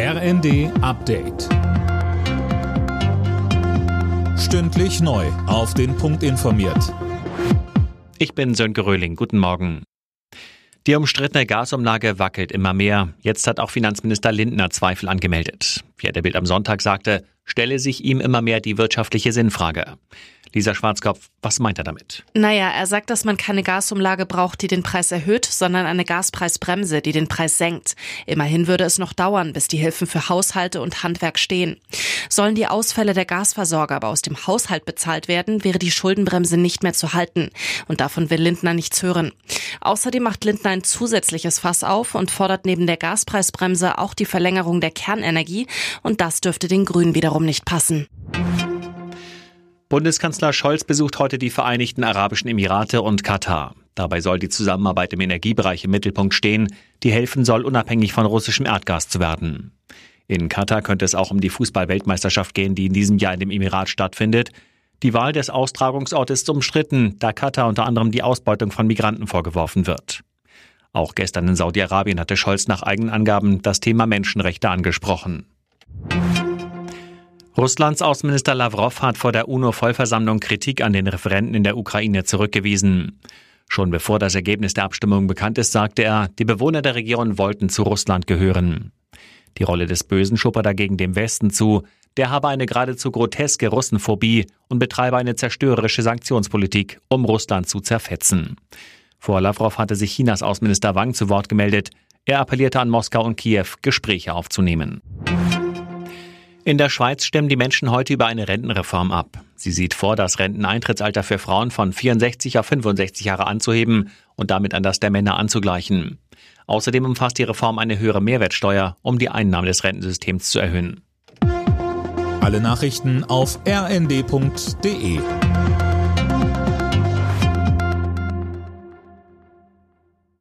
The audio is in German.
RND Update. Stündlich neu. Auf den Punkt informiert. Ich bin Sönke Röhling. Guten Morgen. Die umstrittene Gasumlage wackelt immer mehr. Jetzt hat auch Finanzminister Lindner Zweifel angemeldet. Wie er der Bild am Sonntag sagte, stelle sich ihm immer mehr die wirtschaftliche Sinnfrage. Lisa Schwarzkopf, was meint er damit? Naja, er sagt, dass man keine Gasumlage braucht, die den Preis erhöht, sondern eine Gaspreisbremse, die den Preis senkt. Immerhin würde es noch dauern, bis die Hilfen für Haushalte und Handwerk stehen. Sollen die Ausfälle der Gasversorger aber aus dem Haushalt bezahlt werden, wäre die Schuldenbremse nicht mehr zu halten. Und davon will Lindner nichts hören. Außerdem macht Lindner ein zusätzliches Fass auf und fordert neben der Gaspreisbremse auch die Verlängerung der Kernenergie. Und das dürfte den Grünen wiederum nicht passen. Bundeskanzler Scholz besucht heute die Vereinigten Arabischen Emirate und Katar. Dabei soll die Zusammenarbeit im Energiebereich im Mittelpunkt stehen, die helfen soll, unabhängig von russischem Erdgas zu werden. In Katar könnte es auch um die Fußball-Weltmeisterschaft gehen, die in diesem Jahr in dem Emirat stattfindet. Die Wahl des Austragungsortes ist umstritten, da Katar unter anderem die Ausbeutung von Migranten vorgeworfen wird. Auch gestern in Saudi-Arabien hatte Scholz nach eigenen Angaben das Thema Menschenrechte angesprochen. Russlands Außenminister Lavrov hat vor der UNO-Vollversammlung Kritik an den Referenten in der Ukraine zurückgewiesen. Schon bevor das Ergebnis der Abstimmung bekannt ist, sagte er, die Bewohner der Region wollten zu Russland gehören. Die Rolle des Bösen schob er dagegen dem Westen zu. Der habe eine geradezu groteske Russenphobie und betreibe eine zerstörerische Sanktionspolitik, um Russland zu zerfetzen. Vor Lavrov hatte sich Chinas Außenminister Wang zu Wort gemeldet. Er appellierte an Moskau und Kiew, Gespräche aufzunehmen. In der Schweiz stimmen die Menschen heute über eine Rentenreform ab. Sie sieht vor, das Renteneintrittsalter für Frauen von 64 auf 65 Jahre anzuheben und damit an das der Männer anzugleichen. Außerdem umfasst die Reform eine höhere Mehrwertsteuer, um die Einnahmen des Rentensystems zu erhöhen. Alle Nachrichten auf rnd.de